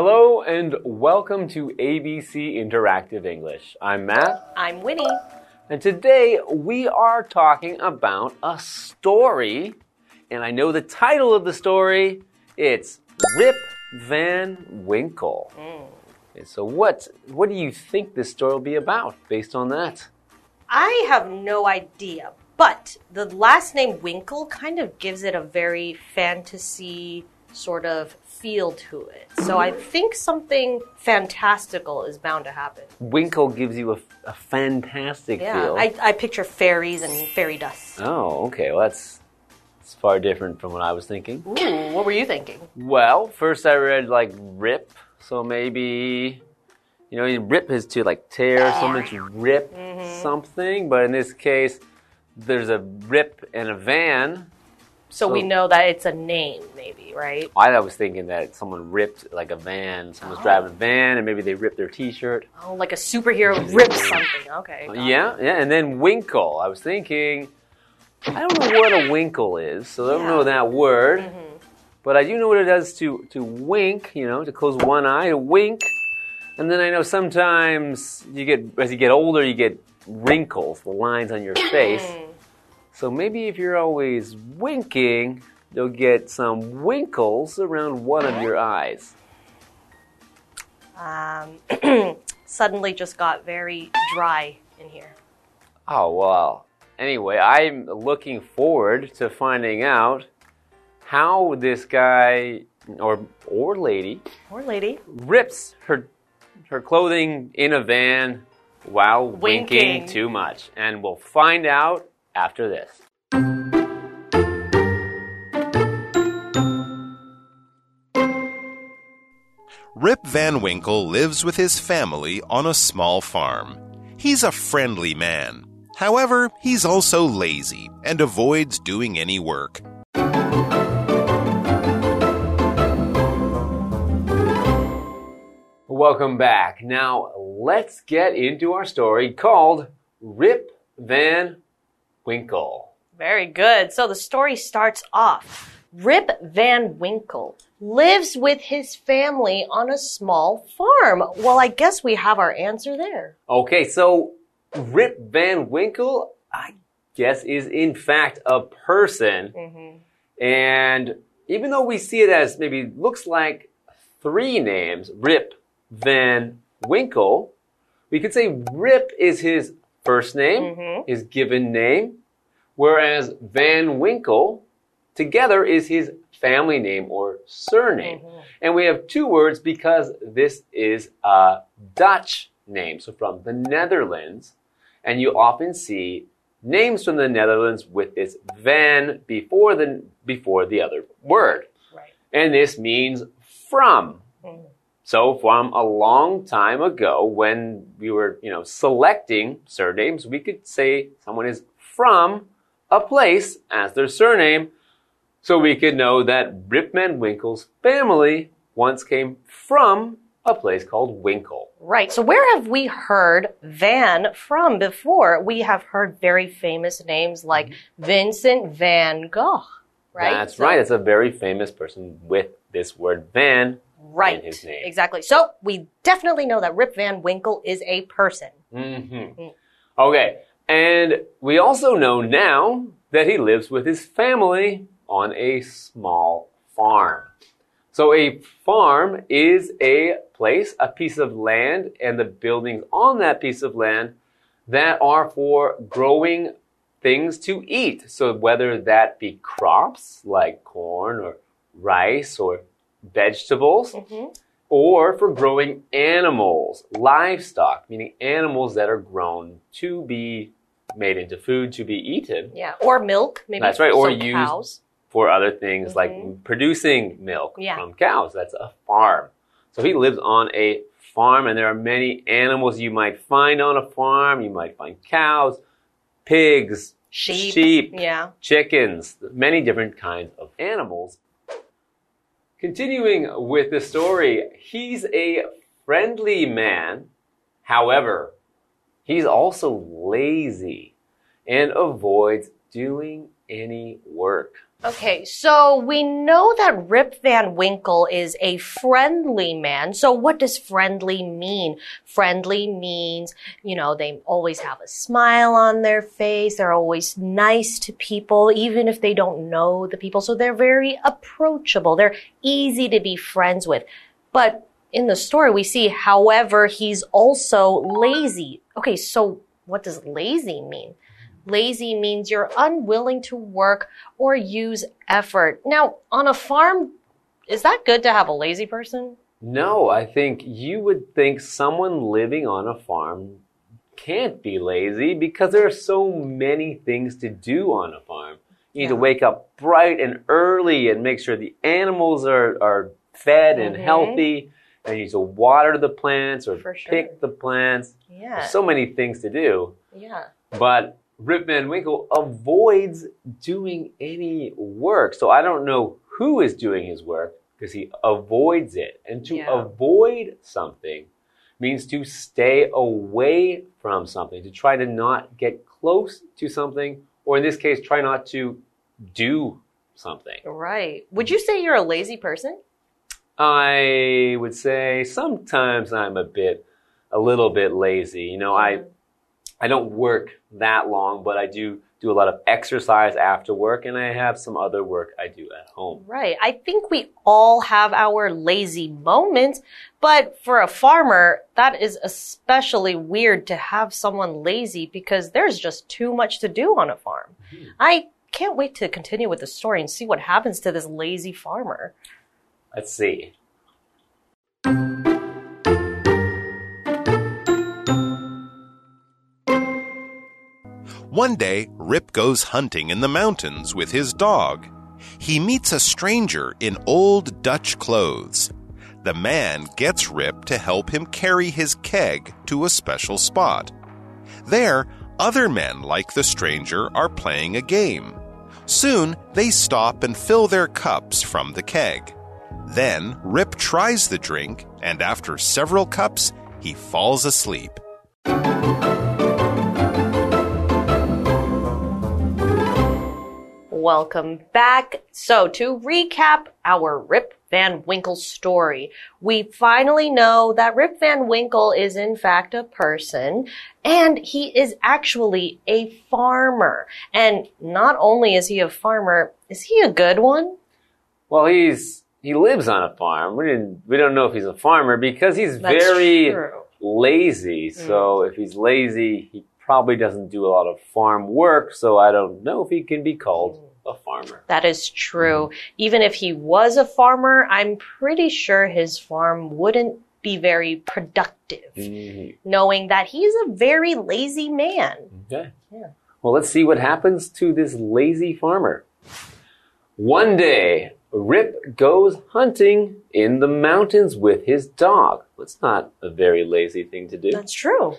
Hello and welcome to ABC Interactive English. I'm Matt, I'm Winnie. and today we are talking about a story. And I know the title of the story. It's Rip Van Winkle. Hmm. Okay, So what what do you think this story will be about based on that? I have no idea, but the last name Winkle kind of gives it a very fantasy sort of feel to it. So I think something fantastical is bound to happen. Winkle gives you a, a fantastic Yeah, feel. I, I picture fairies and fairy dust. Oh, okay. Well, that's, that's far different from what I was thinking. Ooh, what were you thinking? Well, first I read like rip, so maybe you know, rip is to like tear, something to rip mm-hmm. something, but in this case, there's a rip in a van. So, we know that it's a name, maybe, right? I was thinking that someone ripped like a van, someone's driving a oh. van, and maybe they ripped their T-shirt. Oh, like a superhero rips something. Okay. got it. Yeah, yeah, and then winkle. I was thinking, I don't know what a winkle is, so I don't know that word. Mm-hmm. But I do know what it does to to wink. You know, to close one eye, to wink. And then I know sometimes you get as you get older, you get wrinkles, the lines on your face. Mm. So maybe if you're always winking, you'll get some winkles around one of your eyes. Um, suddenly just got very dry in here. Oh, well. Anyway, I'm looking forward to finding out how this guy or or lady or lady. rips her her clothing in a van while winking, Winking. too much. And we'll find out after this. Rip Van Winkle lives with his family on a small farm. He's a friendly man. However, he's also lazy and avoids doing any work. Welcome back. Now, let's get into our story called Rip Van Winkle. Very good. So the story starts off. Rip Van Winkle lives with his family on a small farm. Well, I guess we have our answer there. Okay, so Rip Van Winkle, I guess, is in fact a person. Mm-hmm. And even though we see it as maybe looks like three names, Rip Van Winkle, we could say Rip is his first name, mm-hmm. his given name, whereas Van Winkle together is his family name or surname. Mm-hmm. And we have two words because this is a Dutch name, so from the Netherlands. And you often see names from the Netherlands with this van before the before the other word. Right. And this means from. Mm-hmm. So from a long time ago when we were, you know, selecting surnames, we could say someone is from a place as their surname. So we could know that Rip Van Winkle's family once came from a place called Winkle. Right. So where have we heard Van from before? We have heard very famous names like Vincent Van Gogh. Right. That's So- right. It's a very famous person with this word van Right. in his name. Exactly. So we definitely know that Rip Van Winkle is a person. Mm -hmm. Okay. And we also know now that he lives with his family on a small farm. So a farm is a place, a piece of land, and the buildings on that piece of land that are for growing things to eat. So whether that be crops like corn or rice or vegetables, mm-hmm. or for growing animals, livestock, meaning animals that are grown to be made into food to be eaten Yeah. Or milk. Maybe. That's right, or some used- cows. for other things like mm-hmm. producing milk Yeah. from cows. That's a farm. So he lives on a farm, and there are many animals you might find on a farm. You might find cows, pigs, Sheep. sheep, Yeah. chickens, many different kinds of animals. Continuing with the story, he's a friendly man. However, he's also lazy and avoids doing any work. Okay, so we know that Rip Van Winkle is a friendly man. So what does friendly mean? Friendly means, you know, they always have a smile on their face. They're always nice to people, even if they don't know the people. So they're very approachable. They're easy to be friends with. But in the story, we see, however, he's also lazy. Okay, so what does lazy mean? Lazy means you're unwilling to work or use effort. Now, on a farm, is that good to have a lazy person? No, I think you would think someone living on a farm can't be lazy because there are so many things to do on a farm. You need Yeah. to wake up bright and early and make sure the animals are, are fed and Mhm. healthy. And you need to water the plants or sure. pick the plants. Yeah. There's so many things to do. Yeah. But Rip Van Winkle avoids doing any work. So I don't know who is doing his work because he avoids it. And to Yeah. avoid something means to stay away from something, to try to not get close to something, or in this case, try not to do something. Right. Would you say you're a lazy person? I would say sometimes I'm a bit, a little bit lazy. You know, I, I don't work that long, but I do do a lot of exercise after work, and I have some other work I do at home. Right. I think we all have our lazy moments, but for a farmer, that is especially weird to have someone lazy because there's just too much to do on a farm. Mm-hmm. I can't wait to continue with the story and see what happens to this lazy farmer. Let's see. One day, Rip goes hunting in the mountains with his dog. He meets a stranger in old Dutch clothes. The man gets Rip to help him carry his keg to a special spot. There, other men like the stranger are playing a game. Soon, they stop and fill their cups from the keg. Then, Rip tries the drink, and after several cups, he falls asleep. Welcome back. So, to recap our Rip Van Winkle story, we finally know that Rip Van Winkle is in fact a person and he is actually a farmer. And not only is he a farmer, is he a good one? Well, he's he lives on a farm. We didn't we don't know if he's a farmer because he's That's very true. lazy. So if he's lazy, he probably doesn't do a lot of farm work. So I don't know if he can be called a farmer. That is true. Even if he was a farmer, I'm pretty sure his farm wouldn't be very productive, Mhm. knowing that he's a very lazy man. Okay. Yeah. Well, let's see what happens to this lazy farmer. One day, Rip goes hunting in the mountains with his dog. That's not a very lazy thing to do. That's true.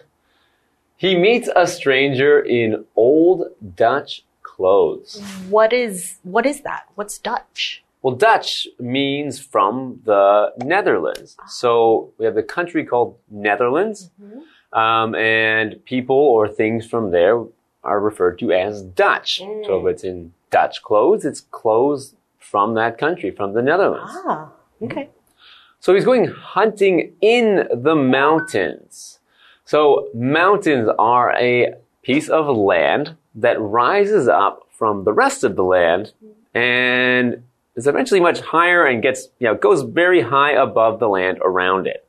He meets a stranger in old Dutch clothes. What is what is that? What's Dutch? Well, Dutch means from the Netherlands. Ah. So we have the country called Netherlands, mm-hmm. um, and people or things from there are referred to as Dutch. Mm. So if it's in Dutch clothes, it's clothes from that country, from the Netherlands. Ah, okay. So he's going hunting in the mountains. So mountains are a piece of land that rises up from the rest of the land and is eventually much higher and gets, you know, goes very high above the land around it.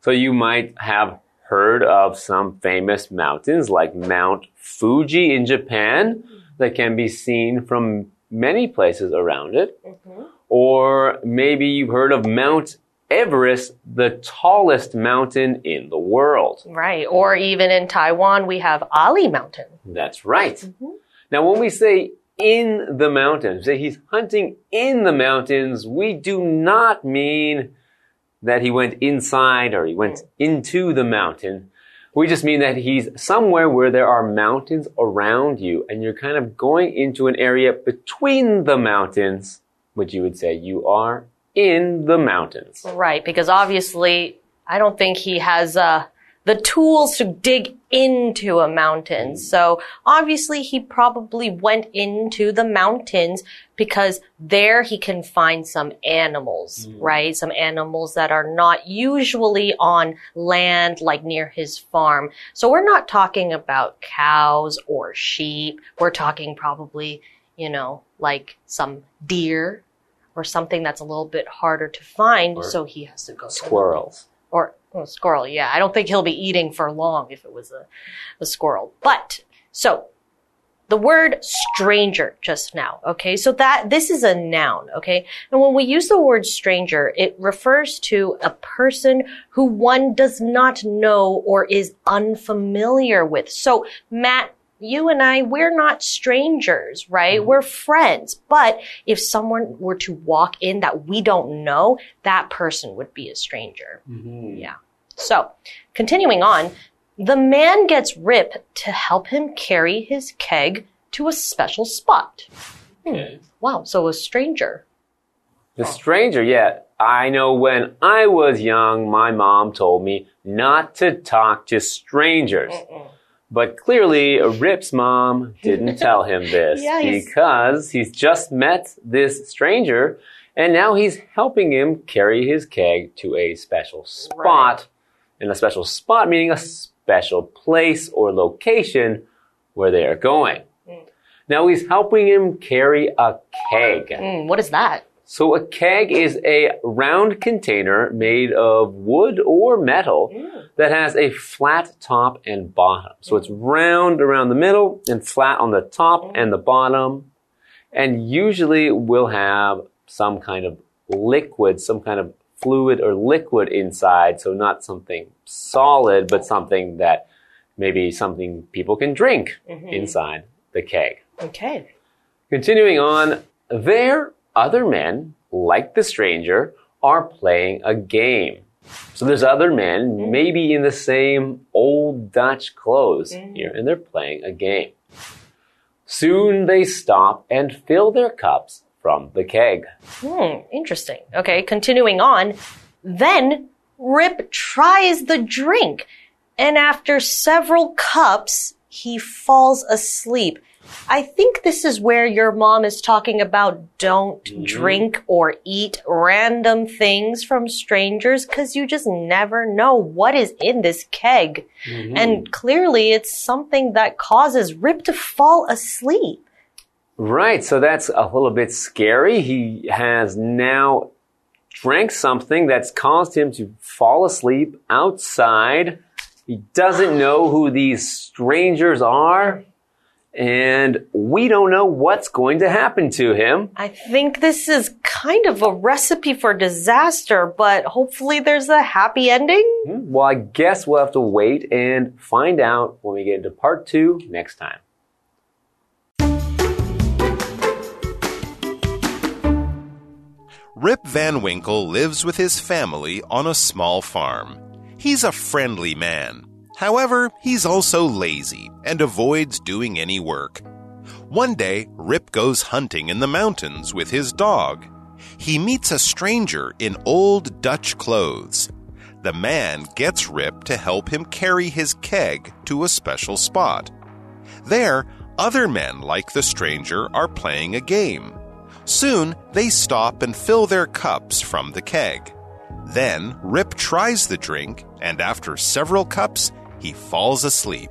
So you might have heard of some famous mountains like Mount Fuji in Japan that can be seen from many places around it. Mm-hmm. Or maybe you've heard of Mount Everest, the tallest mountain in the world. Right. Or even in Taiwan, we have Ali Mountain. That's right. Mm-hmm. Now, when we say in the mountains, say he's hunting in the mountains, we do not mean that he went inside or he went mm. into the mountain. We just mean that he's somewhere where there are mountains around you and you're kind of going into an area between the mountains, which you would say you are in the mountains. Right. Because obviously, I don't think he has uh, the tools to dig into a mountain. Mm. So obviously he probably went into the mountains because there he can find some animals, mm. right? Some animals that are not usually on land like near his farm. So we're not talking about cows or sheep. We're talking probably, you know, like some deer or something that's a little bit harder to find. Or so he has to go to Squirrels. or well, squirrel. Yeah, I don't think he'll be eating for long if it was a, a squirrel. But so the word stranger just now. Okay, so that this is a noun. Okay, and when we use the word stranger, it refers to a person who one does not know or is unfamiliar with. So Matt. You and I, we're not strangers, right? We're friends. But if someone were to walk in that we don't know, that person would be a stranger. Yeah. So, continuing on, the man gets Rip to help him carry his keg to a special spot. Hmm. Okay. Wow, so a stranger. The stranger, yeah. I know when I was young, my mom told me not to talk to strangers. But clearly, Rip's mom didn't tell him this Yeah, he's- because he's just met this stranger and now he's helping him carry his keg to a special spot. And a special spot meaning a special place or location where they are going. Now he's helping him carry a keg. Hmm, what is that? So a keg is a round container made of wood or metal mm. that has a flat top and bottom. So it's round around the middle and flat on the top mm. and the bottom. And usually will have some kind of liquid, some kind of fluid or liquid inside. So not something solid, but something that maybe something people can drink mm-hmm. inside the keg. Okay. Continuing on, there, other men, like the stranger, are playing a game. So there's other men, maybe in the same old Dutch clothes here, and they're playing a game. Soon they stop and fill their cups from the keg. Hmm, interesting. Okay, continuing on. Then Rip tries the drink, and after several cups, he falls asleep. I think this is where your mom is talking about don't mm-hmm. drink or eat random things from strangers because you just never know what is in this keg. Mm-hmm. And clearly, it's something that causes Rip to fall asleep. Right, so that's a little bit scary. He has now drank something that's caused him to fall asleep outside. He doesn't know who these strangers are, and we don't know what's going to happen to him. I think this is kind of a recipe for disaster, but hopefully there's a happy ending. Hmm, well, I guess we'll have to wait and find out when we get into part two next time. Rip Van Winkle lives with his family on a small farm. He's a friendly man. However, he's also lazy and avoids doing any work. One day, Rip goes hunting in the mountains with his dog. He meets a stranger in old Dutch clothes. The man gets Rip to help him carry his keg to a special spot. There, other men like the stranger are playing a game. Soon, they stop and fill their cups from the keg. Then, Rip tries the drink, and after several cups, he falls asleep.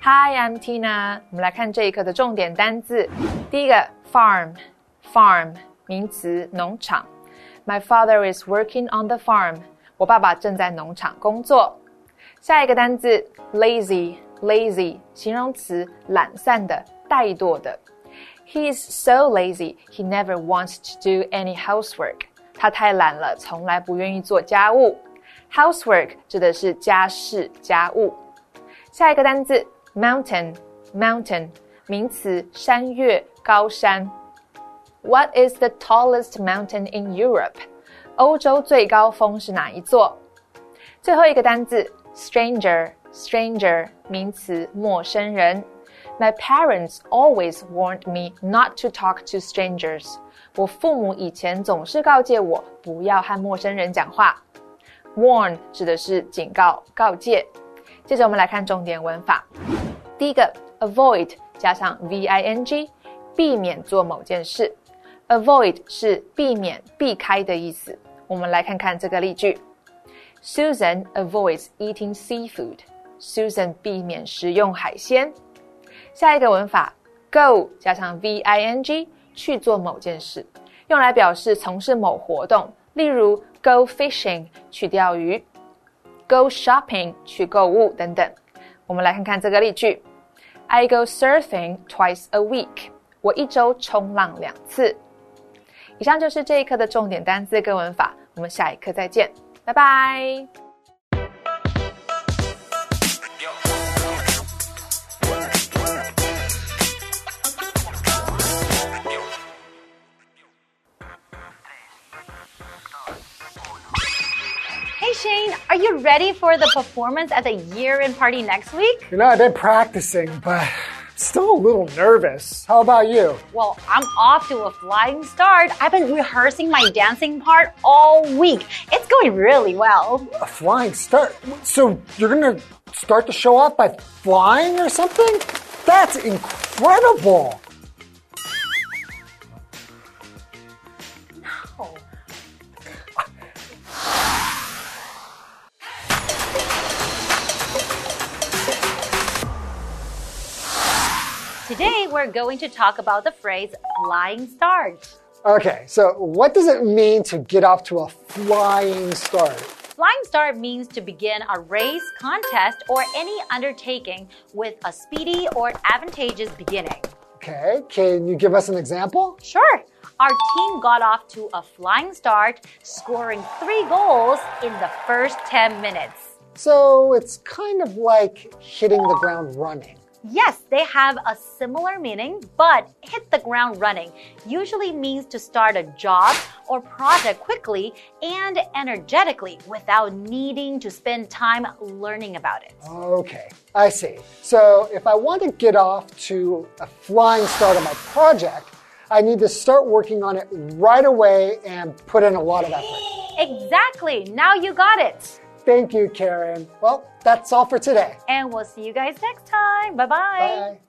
Hi, I'm Tina。我们来看这一课的重点单字。第一个，farm，farm，名词，农场。My father is working on the farm。我爸爸正在农场工作。下一个单字，lazy，lazy，形容词，懒散的，怠惰的。He is so lazy, he never wants to do any housework. 他太懒了，从来不愿意做家务。Housework 指的是家事、家务。下一个单字 mountain，mountain 名词，山岳、高山。What is the tallest mountain in Europe？欧洲最高峰是哪一座？最后一个单字 stranger，stranger 名词，陌生人。My parents always warned me not to talk to strangers。 我父母以前总是告诫我不要和陌生人讲话。Warn 指的是警告、告诫。接着我们来看重点文法。第一个，avoid 加上 v i n g，避免做某件事。Avoid 是避免、避开的意思。我们来看看这个例句：Susan avoids eating seafood. Susan 避免食用海鲜。 下一个文法，go 加上 v i n g，去做某件事，用来表示从事某活动，例如 go fishing 去钓鱼，go shopping 去购物等等。我们来看看这个例句：I go surfing twice a week. 我一周冲浪两次。以上就是这一课的重点单词跟文法，我们下一课再见，拜拜。You ready for the performance at the year end party next week? You know, I've been practicing, but still a little nervous. How about you? Well, I'm off to a flying start. I've been rehearsing my dancing part all week. It's going really well. A flying start? So you're gonna start the show off by flying or something? That's incredible! Today, we're going to talk about the phrase flying start. Okay, so what does it mean to get off to a flying start? Flying start means to begin a race, contest, or any undertaking with a speedy or advantageous beginning. Okay, can you give us an example? Sure. Our team got off to a flying start, scoring three goals in the first 10 minutes. So it's kind of like hitting the ground running. Yes, they have a similar meaning, but hit the ground running usually means to start a job or project quickly and energetically without needing to spend time learning about it. Okay, I see. So if I want to get off to a flying start on my project, I need to start working on it right away and put in a lot of effort. Exactly. Now you got it. Thank you, Karen. Well, that's all for today. And we'll see you guys next time. Bye-bye. Bye.